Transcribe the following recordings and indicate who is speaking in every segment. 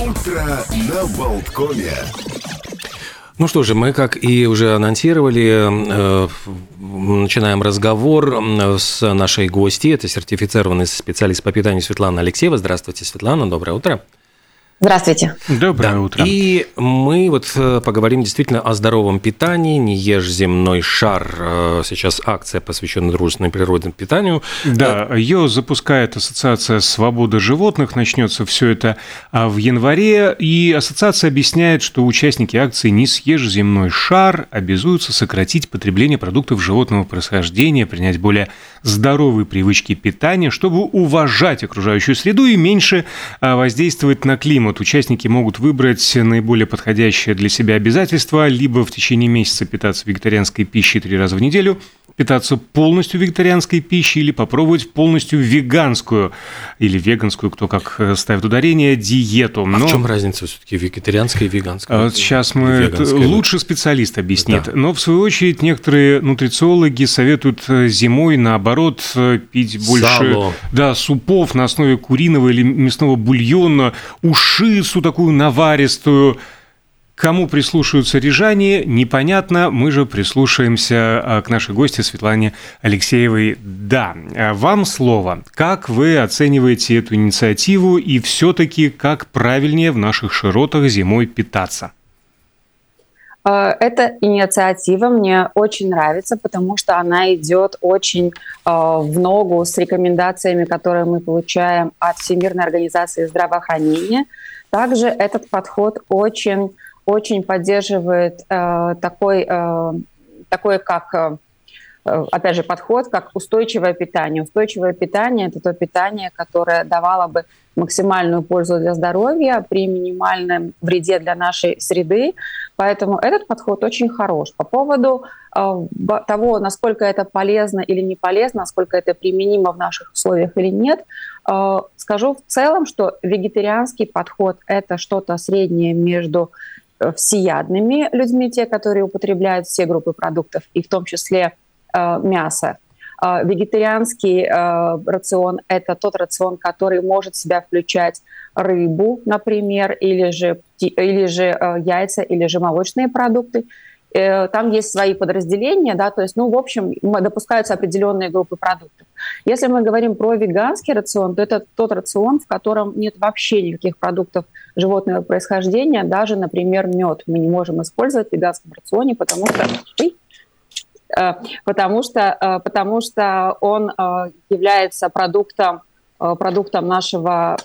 Speaker 1: Утро на Болткоме.
Speaker 2: Ну что же, мы, как и уже анонсировали, э, начинаем разговор с нашей гостьей. Это сертифицированный специалист по питанию Светлана Алексеева. Здравствуйте, Светлана, доброе утро.
Speaker 3: Здравствуйте.
Speaker 2: Доброе да. утро. И мы вот э, поговорим действительно о здоровом питании. Не ешь земной шар. Э, сейчас акция, посвященная дружественному природному питанию.
Speaker 4: Да, ее запускает Ассоциация свободы животных. Начнется все это а, в январе. И ассоциация объясняет, что участники акции «Не съешь земной шар» обязуются сократить потребление продуктов животного происхождения, принять более здоровые привычки питания, чтобы уважать окружающую среду и меньше а, воздействовать на климат вот участники могут выбрать наиболее подходящее для себя обязательство, либо в течение месяца питаться вегетарианской пищей три раза в неделю, питаться полностью вегетарианской пищей или попробовать полностью веганскую или веганскую, кто как э, ставит ударение, диету.
Speaker 2: Но... А в чем разница все-таки вегетарианская и веганская?
Speaker 4: Сейчас мы это лучше специалист объяснит. Да. Но в свою очередь некоторые нутрициологи советуют э, зимой наоборот э, пить больше
Speaker 2: Сало.
Speaker 4: да супов на основе куриного или мясного бульона, ушицу такую наваристую Кому прислушаются рижане, непонятно. Мы же прислушаемся а, к нашей гости Светлане Алексеевой. Да, а вам слово. Как вы оцениваете эту инициативу и все-таки как правильнее в наших широтах зимой питаться?
Speaker 3: А, эта инициатива мне очень нравится, потому что она идет очень в ногу с рекомендациями, которые мы получаем от Всемирной организации здравоохранения. Также этот подход очень очень поддерживает э, такой, э, такой, как, э, опять же, подход, как устойчивое питание. Устойчивое питание – это то питание, которое давало бы максимальную пользу для здоровья при минимальном вреде для нашей среды. Поэтому этот подход очень хорош. По поводу э, того, насколько это полезно или не полезно, насколько это применимо в наших условиях или нет, э, скажу в целом, что вегетарианский подход – это что-то среднее между всеядными людьми, те, которые употребляют все группы продуктов, и в том числе э, мясо. Э, вегетарианский э, рацион – это тот рацион, который может в себя включать рыбу, например, или же, или же э, яйца, или же молочные продукты. Э, там есть свои подразделения, да, то есть, ну, в общем, допускаются определенные группы продуктов. Если мы говорим про веганский рацион, то это тот рацион, в котором нет вообще никаких продуктов животного происхождения, даже, например, мед мы не можем использовать в веганском рационе, потому что э, потому что, э, потому что он является продуктом продуктом нашего,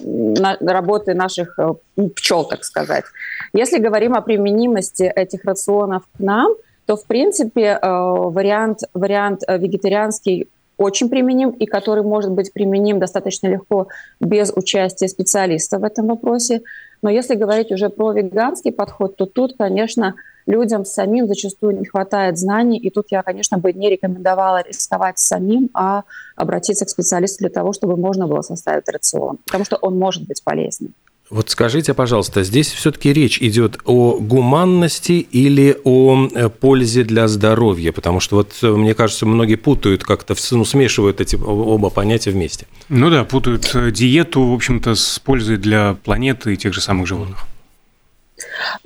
Speaker 3: работы наших э, пчел, так сказать. Если говорим о применимости этих рационов к нам, то, в принципе, э, вариант, вариант вегетарианский очень применим и который может быть применим достаточно легко без участия специалиста в этом вопросе. Но если говорить уже про веганский подход, то тут, конечно, людям самим зачастую не хватает знаний, и тут я, конечно, бы не рекомендовала рисковать самим, а обратиться к специалисту для того, чтобы можно было составить рацион, потому что он может быть полезным.
Speaker 2: Вот скажите, пожалуйста, здесь все-таки речь идет о гуманности или о э, пользе для здоровья? Потому что вот э, мне кажется, многие путают как-то, ну, смешивают эти оба понятия вместе.
Speaker 4: Ну да, путают э, диету, в общем-то, с пользой для планеты и тех же самых животных.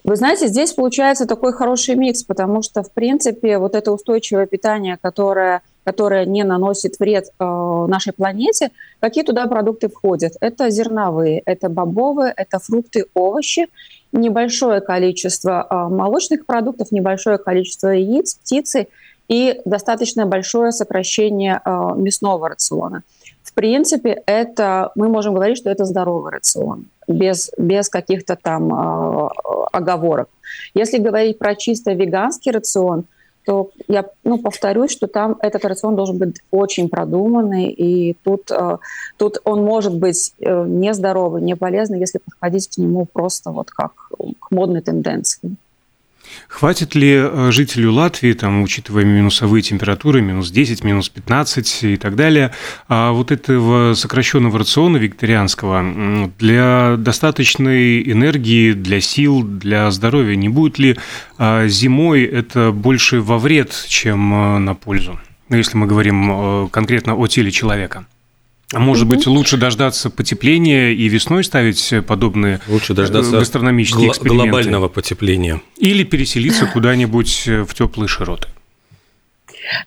Speaker 3: Вы знаете, здесь получается такой хороший микс, потому что, в принципе, вот это устойчивое питание, которое, которое не наносит вред э, нашей планете, какие туда продукты входят? Это зерновые, это бобовые, это фрукты, овощи, небольшое количество э, молочных продуктов, небольшое количество яиц, птицы и достаточно большое сокращение э, мясного рациона. В принципе, это мы можем говорить, что это здоровый рацион без, без каких-то там э, оговорок. Если говорить про чисто веганский рацион, то я ну, повторюсь, что там этот рацион должен быть очень продуманный, и тут, э, тут он может быть э, нездоровый, не полезный, если подходить к нему просто вот как к модной тенденции.
Speaker 4: Хватит ли э, жителю Латвии, там, учитывая минусовые температуры, минус 10, минус 15 и так далее, а вот этого сокращенного рациона викторианского для достаточной энергии, для сил, для здоровья? Не будет ли а, зимой это больше во вред, чем э, на пользу? Ну, если мы говорим э, конкретно о теле человека. А может быть, лучше дождаться потепления и весной ставить подобные
Speaker 2: лучше дождаться
Speaker 4: гастрономические эксперименты?
Speaker 2: глобального потепления.
Speaker 4: Или переселиться куда-нибудь в теплые широты?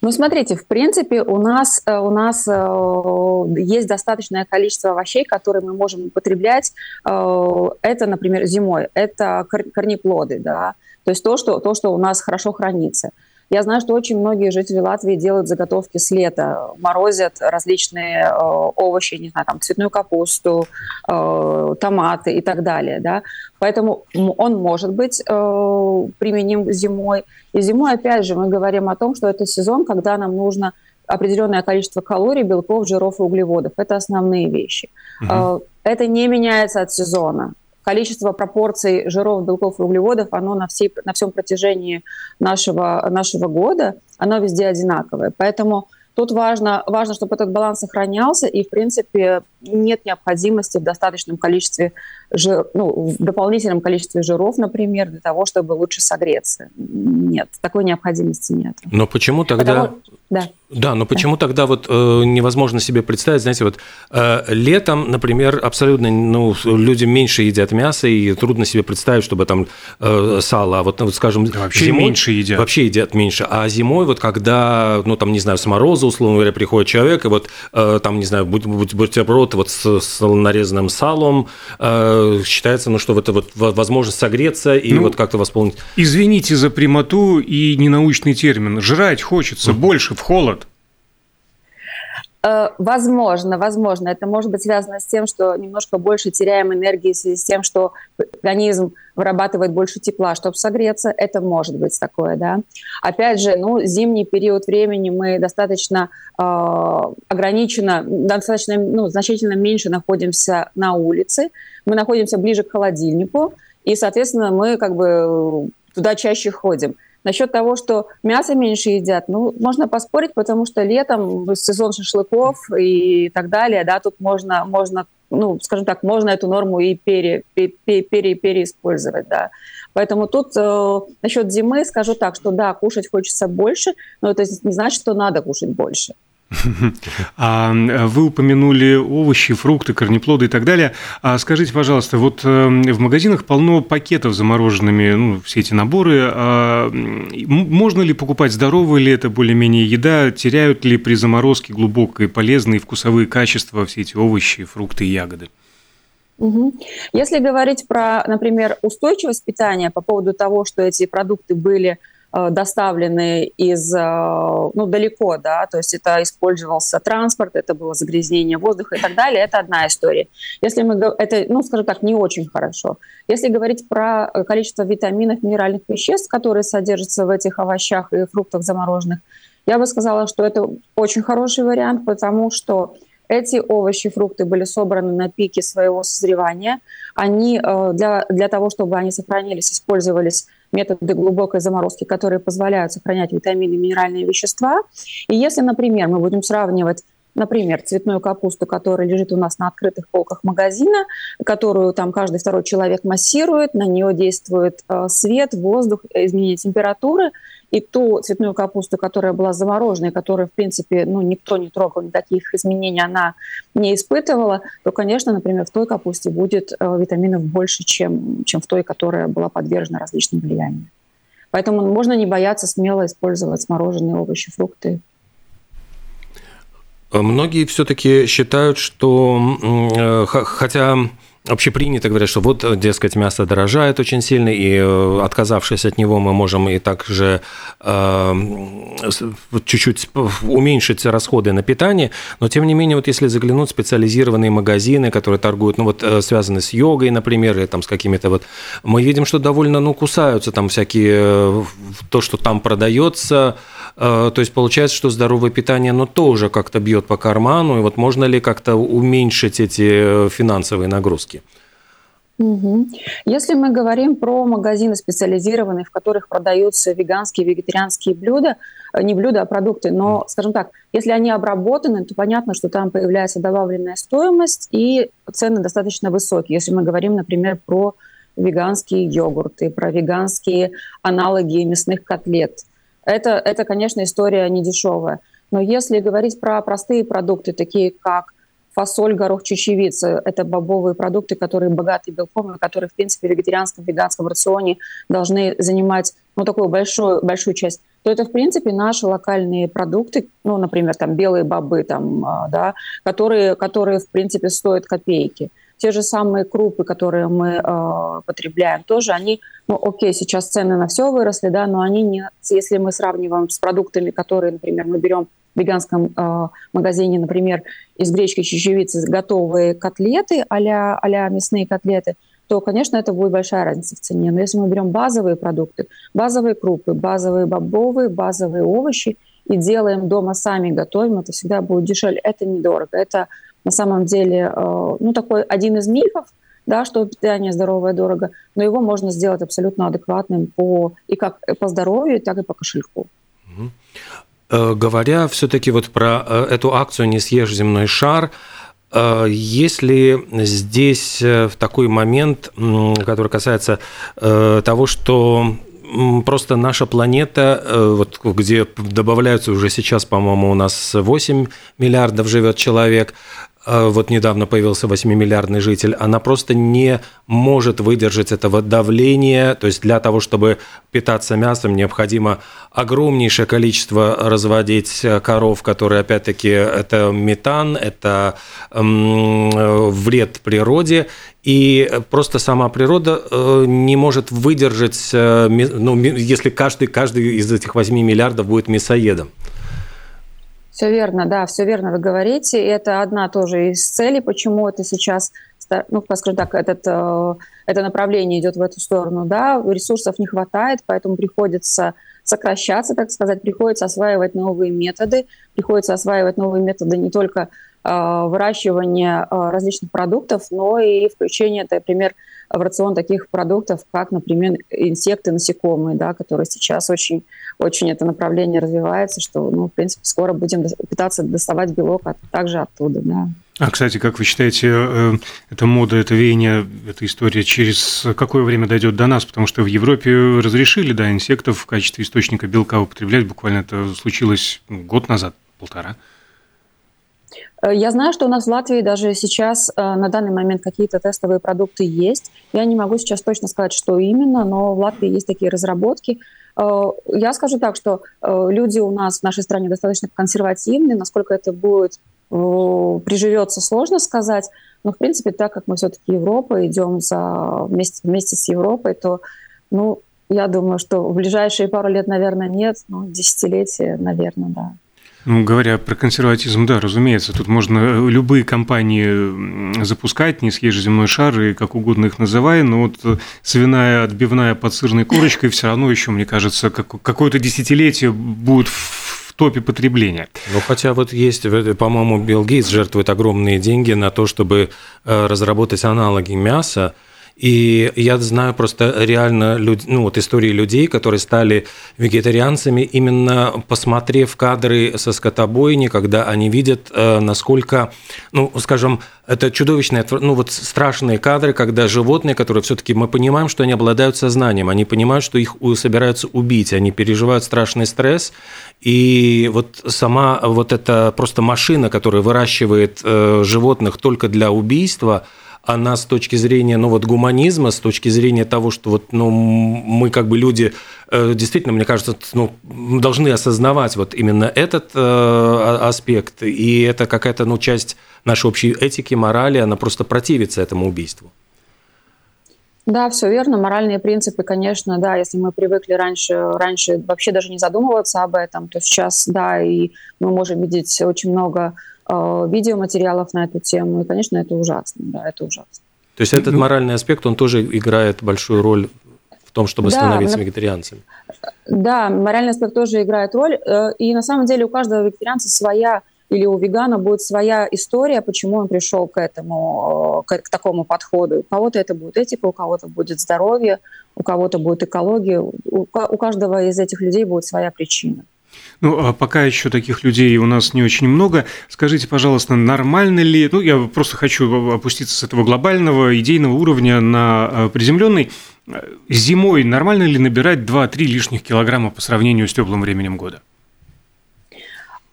Speaker 3: Ну, смотрите, в принципе, у нас, э, у нас э, есть достаточное количество овощей, которые мы можем употреблять. Э, это, например, зимой, это корнеплоды, да, то есть то, что, то, что у нас хорошо хранится. Я знаю, что очень многие жители Латвии делают заготовки с лета, морозят различные э, овощи, не знаю, там цветную капусту, э, томаты и так далее, да. Поэтому он может быть э, применим зимой. И зимой, опять же, мы говорим о том, что это сезон, когда нам нужно определенное количество калорий, белков, жиров и углеводов. Это основные вещи. Угу. Это не меняется от сезона количество пропорций жиров, белков и углеводов, оно на, всей, на всем протяжении нашего, нашего года, оно везде одинаковое. Поэтому Тут важно, важно, чтобы этот баланс сохранялся, и, в принципе, нет необходимости в достаточном количестве, жир, ну, в дополнительном количестве жиров, например, для того, чтобы лучше согреться. Нет, такой необходимости нет.
Speaker 2: Но почему тогда... Потому... Да. Да, но почему да. тогда вот э, невозможно себе представить, знаете, вот э, летом, например, абсолютно, ну, люди меньше едят мясо, и трудно себе представить, чтобы там э, сало, а вот, ну, вот скажем,
Speaker 4: вообще зимой, меньше едят.
Speaker 2: Вообще едят меньше, а зимой вот когда, ну, там, не знаю, с мороза, условно говоря, приходит человек, и вот э, там, не знаю, будь, будь, бутерброд вот с, с нарезанным салом, э, считается, ну, что вот это вот возможность согреться и ну, вот как-то восполнить.
Speaker 4: Извините за прямоту и ненаучный термин. Жрать хочется mm-hmm. больше в холод.
Speaker 3: Э, возможно, возможно. Это может быть связано с тем, что немножко больше теряем энергии в связи с тем, что организм вырабатывает больше тепла, чтобы согреться. Это может быть такое, да. Опять же, ну, зимний период времени мы достаточно э, ограниченно, достаточно, ну, значительно меньше находимся на улице. Мы находимся ближе к холодильнику, и, соответственно, мы как бы туда чаще ходим. Насчет того, что мясо меньше едят, ну, можно поспорить, потому что летом сезон шашлыков и так далее, да, тут можно, можно ну, скажем так, можно эту норму и пере, пере, пере, переиспользовать, да. Поэтому тут э, насчет зимы скажу так, что да, кушать хочется больше, но это не значит, что надо кушать больше.
Speaker 4: А вы упомянули овощи, фрукты, корнеплоды и так далее. А скажите, пожалуйста, вот эм, в магазинах полно пакетов замороженными, ну, все эти наборы. А можно ли покупать здоровая ли это более-менее еда? Теряют ли при заморозке глубокие полезные вкусовые качества все эти овощи, фрукты и ягоды?
Speaker 3: Если говорить про, например, устойчивость питания по поводу того, что эти продукты были Э, доставлены из, э, ну, далеко, да, то есть это использовался транспорт, это было загрязнение воздуха и так далее, это одна история. Если мы, это, ну, скажем так, не очень хорошо. Если говорить про э, количество витаминов, минеральных веществ, которые содержатся в этих овощах и фруктах замороженных, я бы сказала, что это очень хороший вариант, потому что эти овощи, фрукты были собраны на пике своего созревания. Они для, для того, чтобы они сохранились, использовались методы глубокой заморозки, которые позволяют сохранять витамины и минеральные вещества. И если, например, мы будем сравнивать например, цветную капусту, которая лежит у нас на открытых полках магазина, которую там каждый второй человек массирует, на нее действует э, свет, воздух, изменение температуры, и ту цветную капусту, которая была замороженной, которую, в принципе, ну, никто не трогал, никаких изменений она не испытывала, то, конечно, например, в той капусте будет э, витаминов больше, чем, чем в той, которая была подвержена различным влияниям. Поэтому можно не бояться смело использовать смороженные овощи, фрукты.
Speaker 2: Многие все-таки считают, что э, хотя общепринято говорят, что вот, дескать, мясо дорожает очень сильно, и э, отказавшись от него, мы можем и также э, чуть-чуть уменьшить расходы на питание. Но, тем не менее, вот если заглянуть в специализированные магазины, которые торгуют, ну вот э, связаны с йогой, например, или там с какими-то вот, мы видим, что довольно, ну, кусаются там всякие, э, то, что там продается, то есть получается, что здоровое питание, оно тоже как-то бьет по карману, и вот можно ли как-то уменьшить эти финансовые нагрузки?
Speaker 3: Угу. Если мы говорим про магазины специализированные, в которых продаются веганские, вегетарианские блюда, э, не блюда, а продукты, но, скажем так, если они обработаны, то понятно, что там появляется добавленная стоимость и цены достаточно высокие. Если мы говорим, например, про веганские йогурты, про веганские аналоги мясных котлет. Это, это конечно, история не дешевая. Но если говорить про простые продукты, такие как фасоль, горох, чечевица. Это бобовые продукты, которые богаты белком, которые, в принципе, в вегетарианском, веганском рационе должны занимать ну, такую большую, большую часть то это, в принципе, наши локальные продукты, ну, например, там белые бобы, там, а, да, которые, которые, в принципе, стоят копейки. Те же самые крупы, которые мы э, потребляем, тоже они, ну, окей, сейчас цены на все выросли, да, но они не, если мы сравниваем с продуктами, которые, например, мы берем веганском э, магазине, например, из гречки чечевицы готовые котлеты а-ля, а мясные котлеты – то, конечно, это будет большая разница в цене. Но если мы берем базовые продукты, базовые крупы, базовые бобовые, базовые овощи и делаем дома сами, готовим, это всегда будет дешевле. Это недорого. Это на самом деле э, ну, такой один из мифов, да, что питание здоровое дорого, но его можно сделать абсолютно адекватным по, и как по здоровью, так и по кошельку.
Speaker 2: Э, говоря все-таки вот про э, эту акцию «Не съешь земной шар», а если здесь э, в такой момент, который касается э, того, что просто наша планета, э, вот где добавляются уже сейчас, по-моему, у нас 8 миллиардов живет человек, вот недавно появился 8-миллиардный житель, она просто не может выдержать этого давления. То есть для того, чтобы питаться мясом, необходимо огромнейшее количество разводить коров, которые, опять-таки, это метан, это вред природе. И просто сама природа э, не может выдержать, э, ну, если каждый, каждый из этих 8 миллиардов будет мясоедом.
Speaker 3: Все верно, да, все верно вы говорите. И это одна тоже из целей, почему это сейчас, ну, скажем так, этот, э, это направление идет в эту сторону. Да, ресурсов не хватает, поэтому приходится сокращаться, так сказать, приходится осваивать новые методы, приходится осваивать новые методы не только э, выращивания э, различных продуктов, но и включение, например, в рацион таких продуктов, как, например, инсекты, насекомые, да, которые сейчас очень, очень это направление развивается, что, ну, в принципе, скоро будем пытаться доставать белок от, также оттуда, да.
Speaker 4: А, кстати, как вы считаете, э, эта мода, это веяние, эта история через какое время дойдет до нас? Потому что в Европе разрешили, да, инсектов в качестве источника белка употреблять. Буквально это случилось год назад, полтора.
Speaker 3: Э, я знаю, что у нас в Латвии даже сейчас э, на данный момент какие-то тестовые продукты есть. Я не могу сейчас точно сказать, что именно, но в Латвии есть такие разработки. Э, я скажу так, что люди у нас в нашей стране достаточно консервативны. Насколько это будет приживется, сложно сказать. Но, в принципе, так как мы все-таки Европа, идем за, вместе, вместе с Европой, то, ну, я думаю, что в ближайшие пару лет, наверное, нет, но десятилетия, наверное, да.
Speaker 4: Ну, говоря про консерватизм, да, разумеется, тут можно э, любые компании запускать, не съешь земной шар и как угодно их называй, но вот э, свиная отбивная под сырной корочкой все равно еще, мне кажется, какое-то десятилетие будет в топе потребления.
Speaker 2: Ну, хотя вот есть, по-моему, Билл Гейтс жертвует огромные деньги на то, чтобы э, разработать аналоги мяса, и я знаю просто реально люд... ну, вот истории людей, которые стали вегетарианцами, именно посмотрев кадры со скотобойни, когда они видят, э, насколько, ну, скажем, это чудовищные, ну вот страшные кадры, когда животные, которые все-таки мы понимаем, что они обладают сознанием, они понимают, что их собираются убить, они переживают страшный стресс, и вот сама вот эта просто машина, которая выращивает э, животных только для убийства, она с точки зрения, ну вот гуманизма, с точки зрения того, что вот, ну, мы как бы люди, э, действительно, мне кажется, ну, должны осознавать вот именно этот э, аспект, и это какая-то, ну, часть нашей общей этики, морали, она просто противится этому убийству.
Speaker 3: Да, все верно. Моральные принципы, конечно, да, если мы привыкли раньше, раньше вообще даже не задумываться об этом, то сейчас, да, и мы можем видеть очень много видеоматериалов на эту тему. И, конечно, это ужасно. Да, это ужасно.
Speaker 2: То есть этот моральный аспект, он тоже играет большую роль в том, чтобы да, становиться вегетарианцем.
Speaker 3: Да, моральный аспект тоже играет роль. Э, и на самом деле у каждого вегетарианца своя или у вегана будет своя история, почему он пришел к этому, э, к, к такому подходу. У кого-то это будет этика, у кого-то будет здоровье, у кого-то будет экология. У, у каждого из этих людей будет своя причина.
Speaker 4: Ну, а пока еще таких людей у нас не очень много. Скажите, пожалуйста, нормально ли, ну, я просто хочу опуститься с этого глобального идейного уровня на э, приземленный. Зимой нормально ли набирать 2-3 лишних килограмма по сравнению с теплым временем года?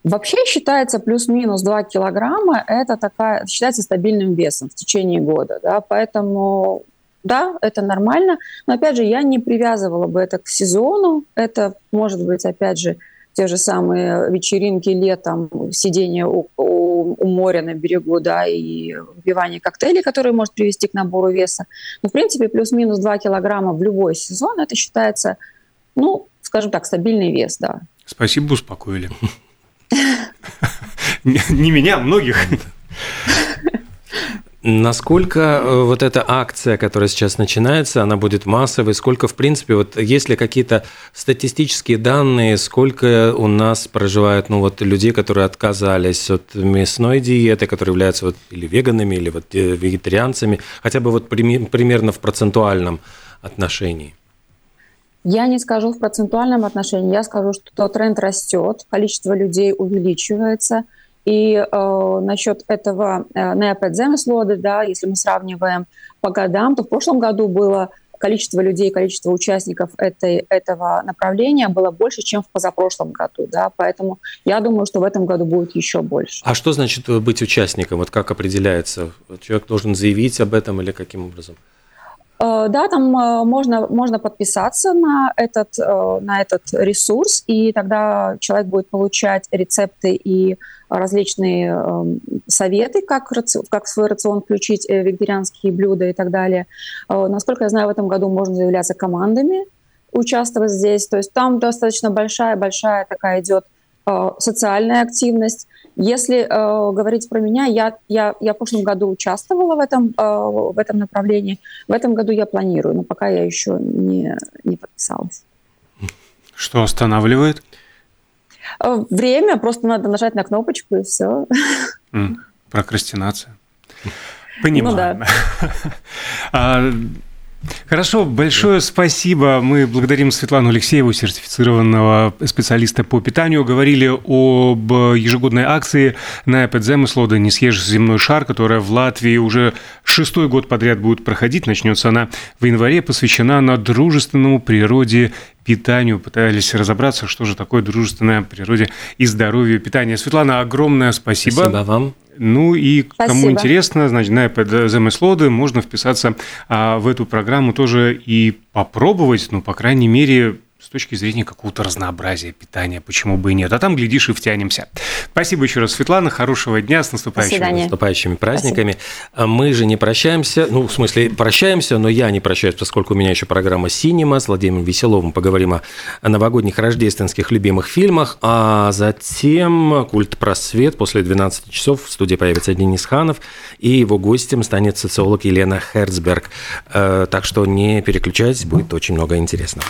Speaker 3: Вообще считается плюс-минус 2 килограмма, это такая, считается стабильным весом в течение года, да, поэтому да, это нормально, но опять же, я не привязывала бы это к сезону, это может быть, опять же, те же самые вечеринки летом, сидение у, у, у моря на берегу, да, и выпивание коктейлей, которые может привести к набору веса. Но, в принципе, плюс-минус 2 килограмма в любой сезон, это считается, ну, скажем так, стабильный вес, да.
Speaker 4: Спасибо, успокоили. Не меня, а многих.
Speaker 2: Насколько э, вот эта акция, которая сейчас начинается, она будет массовой? Сколько, в принципе, вот есть ли какие-то статистические данные, сколько у нас проживает, ну вот людей, которые отказались от мясной диеты, которые являются вот или веганами, или вот э, вегетарианцами, хотя бы вот примерно в процентуальном отношении?
Speaker 3: Я не скажу в процентуальном отношении, я скажу, что тренд растет, количество людей увеличивается. И э, насчет этого э, неопредземеслоды, да, если мы сравниваем по годам, то в прошлом году было количество людей, количество участников этой, этого направления было больше, чем в позапрошлом году. Да? Поэтому я думаю, что в этом году будет еще больше.
Speaker 2: А что значит быть участником? Вот как определяется? Человек должен заявить об этом или каким образом?
Speaker 3: Э, да, там э, можно, можно подписаться на этот, э, на этот ресурс, и тогда человек будет получать рецепты и различные эм, советы, как, как в свой рацион включить вегетарианские блюда и так далее. Насколько я знаю, в этом году можно заявляться командами, участвовать здесь. То есть там достаточно большая-большая такая идет социальная активность. Если э, говорить про меня, я, я, я в прошлом году участвовала в этом, э, в этом направлении. В этом году я планирую, но пока я еще не, не подписалась.
Speaker 4: Что останавливает?
Speaker 3: Э, время, просто надо нажать на кнопочку и все.
Speaker 4: Mm, прокрастинация. Понимаю. Ну, да. Хорошо, большое спасибо. Мы благодарим Светлану Алексееву, сертифицированного специалиста по питанию. Говорили об ежегодной акции на Педземыслода «Не съешь земной шар», которая в Латвии уже шестой год подряд будет проходить. Начнется она в январе, посвящена она дружественному природе питанию, пытались разобраться, что же такое дружественное природе и здоровью питания. Светлана, огромное спасибо.
Speaker 2: Спасибо вам.
Speaker 4: Ну и Спасибо. кому интересно, значит, на замыслоды можно вписаться а, в эту программу тоже и попробовать, ну, по крайней мере, с точки зрения какого-то разнообразия питания, почему бы и нет. А там, глядишь, и втянемся. Спасибо еще раз, Светлана. Хорошего дня, с наступающими,
Speaker 2: наступающими праздниками. Спасибо. Мы же не прощаемся, ну, в смысле, прощаемся, но я не прощаюсь, поскольку у меня еще программа «Синема» с Владимиром Веселовым. Поговорим о новогодних рождественских любимых фильмах, а затем «Культ просвет» после 12 часов в студии появится Денис Ханов, и его гостем станет социолог Елена Херцберг. Э, так что не переключайтесь, будет очень много интересного.